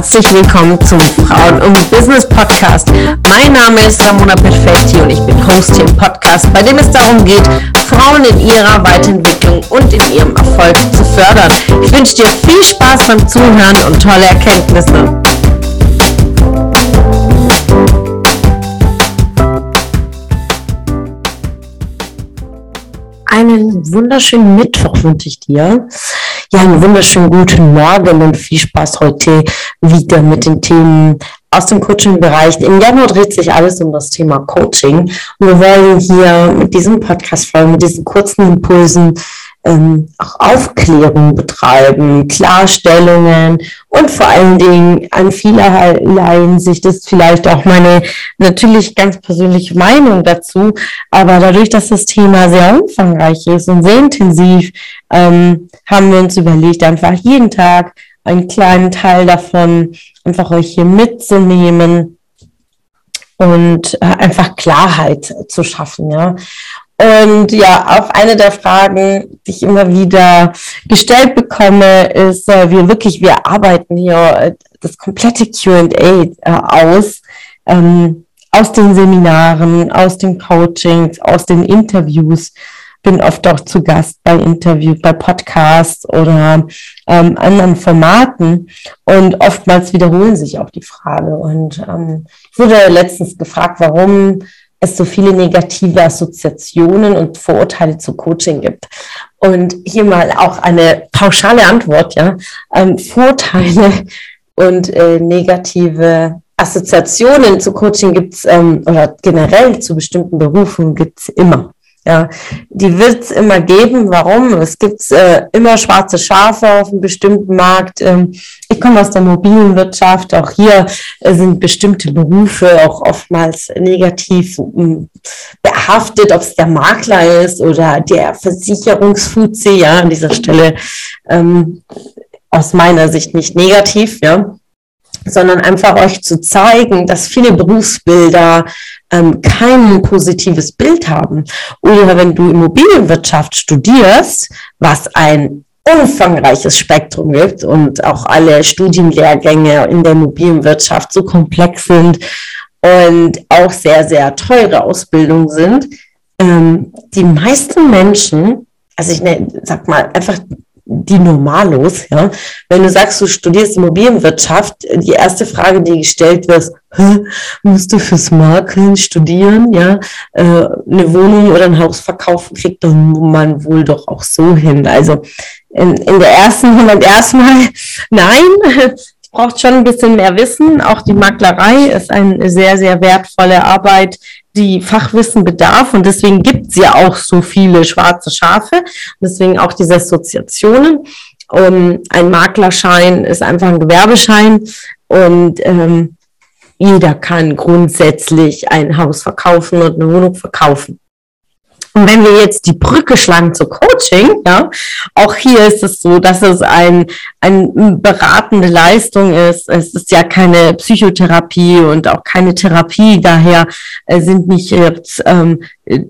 herzlich willkommen zum Frauen und Business Podcast. Mein Name ist Ramona Perfetti und ich bin Host hier im Podcast, bei dem es darum geht, Frauen in ihrer Weiterentwicklung und in ihrem Erfolg zu fördern. Ich wünsche dir viel Spaß beim Zuhören und tolle Erkenntnisse. Einen wunderschönen Mittwoch wünsche ich dir. Ja, einen wunderschönen guten Morgen und viel Spaß heute wieder mit den Themen aus dem Coaching-Bereich. Im Januar dreht sich alles um das Thema Coaching. Und wir wollen hier mit diesem Podcast-Folgen, mit diesen kurzen Impulsen ähm, auch Aufklärung betreiben, Klarstellungen und vor allen Dingen an vielerlei Hinsicht ist vielleicht auch meine natürlich ganz persönliche Meinung dazu. Aber dadurch, dass das Thema sehr umfangreich ist und sehr intensiv, ähm, haben wir uns überlegt, einfach jeden Tag einen kleinen Teil davon einfach euch hier mitzunehmen und äh, einfach Klarheit zu schaffen, ja. Und ja, auf eine der Fragen, die ich immer wieder gestellt bekomme, ist, äh, wir wirklich, wir arbeiten hier äh, das komplette QA äh, aus, ähm, aus den Seminaren, aus den Coachings, aus den Interviews. Bin oft auch zu Gast bei Interviews, bei Podcasts oder ähm, anderen Formaten. Und oftmals wiederholen sich auch die Frage. Und ähm, ich wurde letztens gefragt, warum es so viele negative Assoziationen und Vorurteile zu Coaching gibt. Und hier mal auch eine pauschale Antwort, ja. Ähm, Vorteile und äh, negative Assoziationen zu Coaching gibt's ähm, oder generell zu bestimmten Berufen gibt's immer. Ja, die wird es immer geben. Warum? Es gibt äh, immer schwarze Schafe auf einem bestimmten Markt. Ähm, ich komme aus der mobilen Wirtschaft. Auch hier äh, sind bestimmte Berufe auch oftmals negativ äh, behaftet, ob es der Makler ist oder der Versicherungsfuzzi. Ja, an dieser Stelle ähm, aus meiner Sicht nicht negativ. Ja sondern einfach euch zu zeigen, dass viele Berufsbilder ähm, kein positives Bild haben. Oder wenn du Immobilienwirtschaft studierst, was ein umfangreiches Spektrum gibt und auch alle Studienlehrgänge in der Immobilienwirtschaft so komplex sind und auch sehr, sehr teure Ausbildungen sind, ähm, die meisten Menschen, also ich ne, sag mal, einfach die Normalos, ja. Wenn du sagst, du studierst Immobilienwirtschaft, die erste Frage, die gestellt wird, musst du fürs Makeln studieren, ja, äh, eine Wohnung oder ein Haus verkaufen, kriegt man wohl doch auch so hin. Also in, in der ersten Moment erstmal, nein, braucht schon ein bisschen mehr Wissen. Auch die Maklerei ist eine sehr, sehr wertvolle Arbeit, die Fachwissen bedarf. Und deswegen gibt es ja auch so viele schwarze Schafe. Und deswegen auch diese Assoziationen. Um, ein Maklerschein ist einfach ein Gewerbeschein und ähm, jeder kann grundsätzlich ein Haus verkaufen und eine Wohnung verkaufen. Und wenn wir jetzt die Brücke schlagen zu Coaching, ja, auch hier ist es so, dass es ein, ein beratende Leistung ist. Es ist ja keine Psychotherapie und auch keine Therapie. Daher äh, sind nicht jetzt ähm,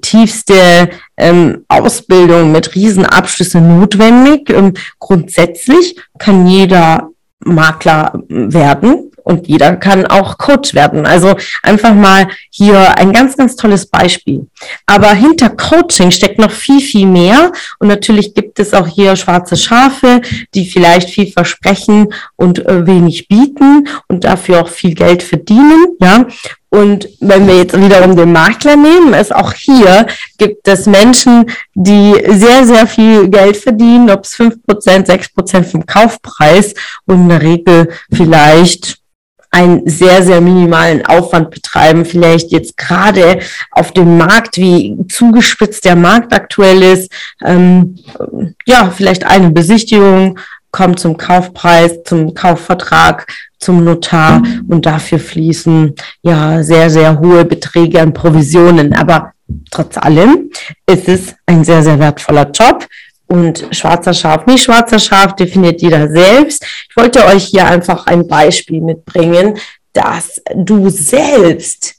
tiefste ähm, Ausbildung mit Riesenabschlüssen notwendig. Ähm, grundsätzlich kann jeder Makler werden und jeder kann auch Coach werden. Also einfach mal hier ein ganz, ganz tolles Beispiel. Aber hinter Coaching steckt noch viel, viel mehr. Und natürlich gibt es auch hier schwarze Schafe, die vielleicht viel versprechen und äh, wenig bieten und dafür auch viel Geld verdienen. Ja, und wenn wir jetzt wiederum den Makler nehmen, ist auch hier gibt es Menschen, die sehr, sehr viel Geld verdienen, ob es fünf Prozent, sechs Prozent vom Kaufpreis und in der Regel vielleicht einen sehr, sehr minimalen Aufwand betreiben, vielleicht jetzt gerade auf dem Markt, wie zugespitzt der Markt aktuell ist, ähm, ja, vielleicht eine Besichtigung kommt zum Kaufpreis, zum Kaufvertrag, zum Notar und dafür fließen ja sehr, sehr hohe Beträge an Provisionen. Aber trotz allem ist es ein sehr, sehr wertvoller Job und schwarzer Schaf, nicht schwarzer Schaf, definiert jeder selbst. Ich wollte euch hier einfach ein Beispiel mitbringen, dass du selbst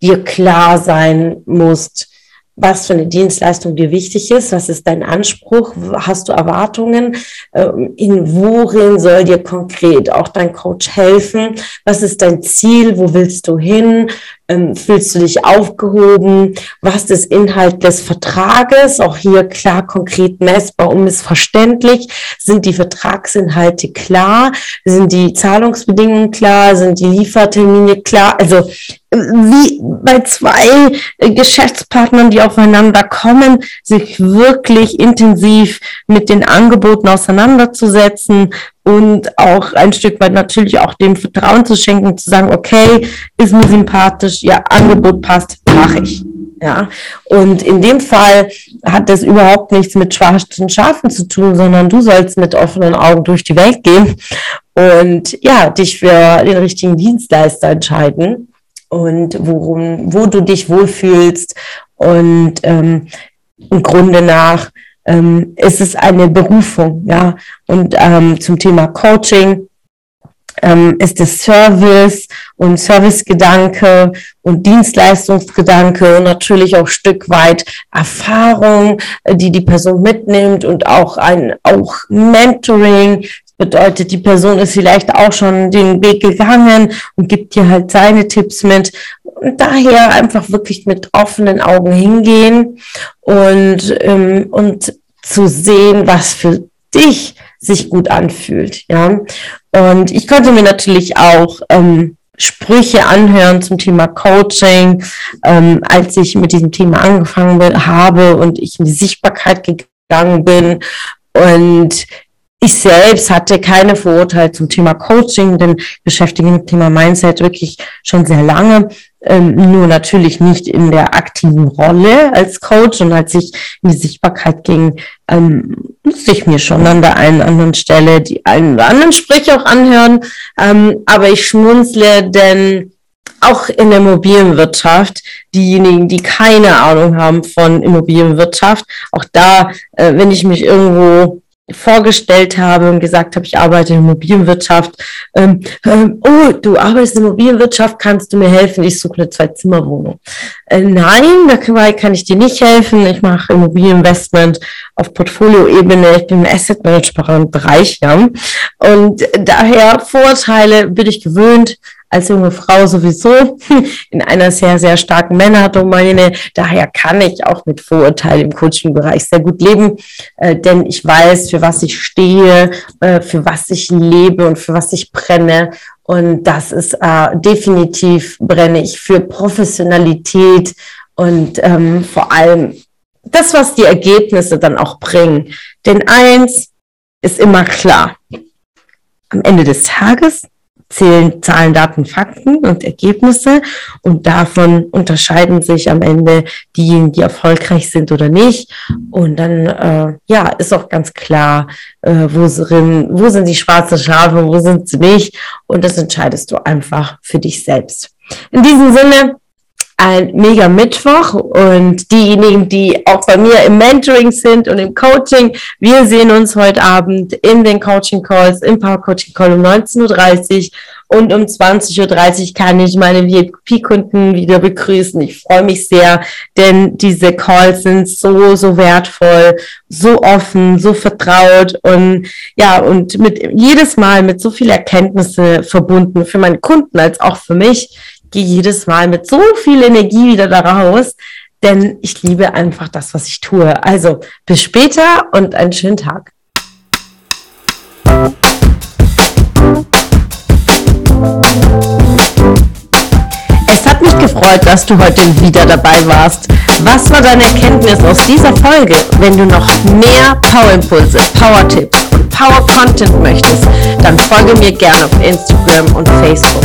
dir klar sein musst, was für eine Dienstleistung dir wichtig ist, was ist dein Anspruch, hast du Erwartungen, ähm, in worin soll dir konkret auch dein Coach helfen, was ist dein Ziel, wo willst du hin, ähm, fühlst du dich aufgehoben, was ist Inhalt des Vertrages, auch hier klar, konkret messbar und missverständlich, sind die Vertragsinhalte klar, sind die Zahlungsbedingungen klar, sind die Liefertermine klar, also wie bei zwei Geschäftspartnern, die aufeinander kommen, sich wirklich intensiv mit den Angeboten auseinanderzusetzen und auch ein Stück weit natürlich auch dem Vertrauen zu schenken, zu sagen, okay, ist mir sympathisch, ja, Angebot passt, mache ich. Ja, und in dem Fall hat das überhaupt nichts mit schwarzen Schafen zu tun, sondern du sollst mit offenen Augen durch die Welt gehen und ja, dich für den richtigen Dienstleister entscheiden und worum, wo du dich wohlfühlst. Und ähm, im Grunde nach ähm, ist es eine Berufung, ja. Und ähm, zum Thema Coaching ähm, ist es Service und Servicegedanke und Dienstleistungsgedanke und natürlich auch Stück weit Erfahrung, die die Person mitnimmt und auch ein auch Mentoring, Bedeutet, die Person ist vielleicht auch schon den Weg gegangen und gibt dir halt seine Tipps mit. Und daher einfach wirklich mit offenen Augen hingehen und, ähm, und zu sehen, was für dich sich gut anfühlt. Ja. Und ich konnte mir natürlich auch ähm, Sprüche anhören zum Thema Coaching, ähm, als ich mit diesem Thema angefangen habe und ich in die Sichtbarkeit gegangen bin. Und ich selbst hatte keine Vorurteile zum Thema Coaching, denn beschäftige mich mit dem Thema Mindset wirklich schon sehr lange. Ähm, nur natürlich nicht in der aktiven Rolle als Coach. Und als ich in die Sichtbarkeit ging, ähm, musste ich mir schon an der einen oder anderen Stelle die einen oder anderen Sprüche auch anhören. Ähm, aber ich schmunzle, denn auch in der Immobilienwirtschaft, diejenigen, die keine Ahnung haben von Immobilienwirtschaft, auch da, äh, wenn ich mich irgendwo vorgestellt habe und gesagt habe, ich arbeite in Immobilienwirtschaft. Ähm, ähm, oh, du arbeitest in Immobilienwirtschaft, kannst du mir helfen? Ich suche eine Zwei-Zimmer-Wohnung. Äh, nein, da kann ich dir nicht helfen. Ich mache Immobilieninvestment auf Portfolioebene. Ich bin Asset Management Bereich, ja. Und daher Vorteile bin ich gewöhnt als junge Frau sowieso in einer sehr, sehr starken Männerdomäne. Daher kann ich auch mit Vorurteilen im Coaching-Bereich sehr gut leben, äh, denn ich weiß, für was ich stehe, äh, für was ich lebe und für was ich brenne. Und das ist äh, definitiv brenne ich für Professionalität und ähm, vor allem das, was die Ergebnisse dann auch bringen. Denn eins ist immer klar. Am Ende des Tages zählen Zahlen, Daten, Fakten und Ergebnisse und davon unterscheiden sich am Ende diejenigen, die erfolgreich sind oder nicht. Und dann äh, ja ist auch ganz klar, äh, wo, sind, wo sind die schwarzen Schafe, wo sind sie nicht. Und das entscheidest du einfach für dich selbst. In diesem Sinne ein mega Mittwoch und diejenigen, die auch bei mir im Mentoring sind und im Coaching, wir sehen uns heute Abend in den Coaching Calls, im Power Coaching Call um 19.30 Uhr und um 20.30 Uhr kann ich meine VIP-Kunden wieder begrüßen. Ich freue mich sehr, denn diese Calls sind so, so wertvoll, so offen, so vertraut und ja, und mit jedes Mal mit so viel Erkenntnisse verbunden für meine Kunden als auch für mich gehe jedes Mal mit so viel Energie wieder da raus, denn ich liebe einfach das, was ich tue. Also bis später und einen schönen Tag. Es hat mich gefreut, dass du heute wieder dabei warst. Was war deine Erkenntnis aus dieser Folge? Wenn du noch mehr Power-Impulse, Power-Tipps und Power-Content möchtest, dann folge mir gerne auf Instagram und Facebook.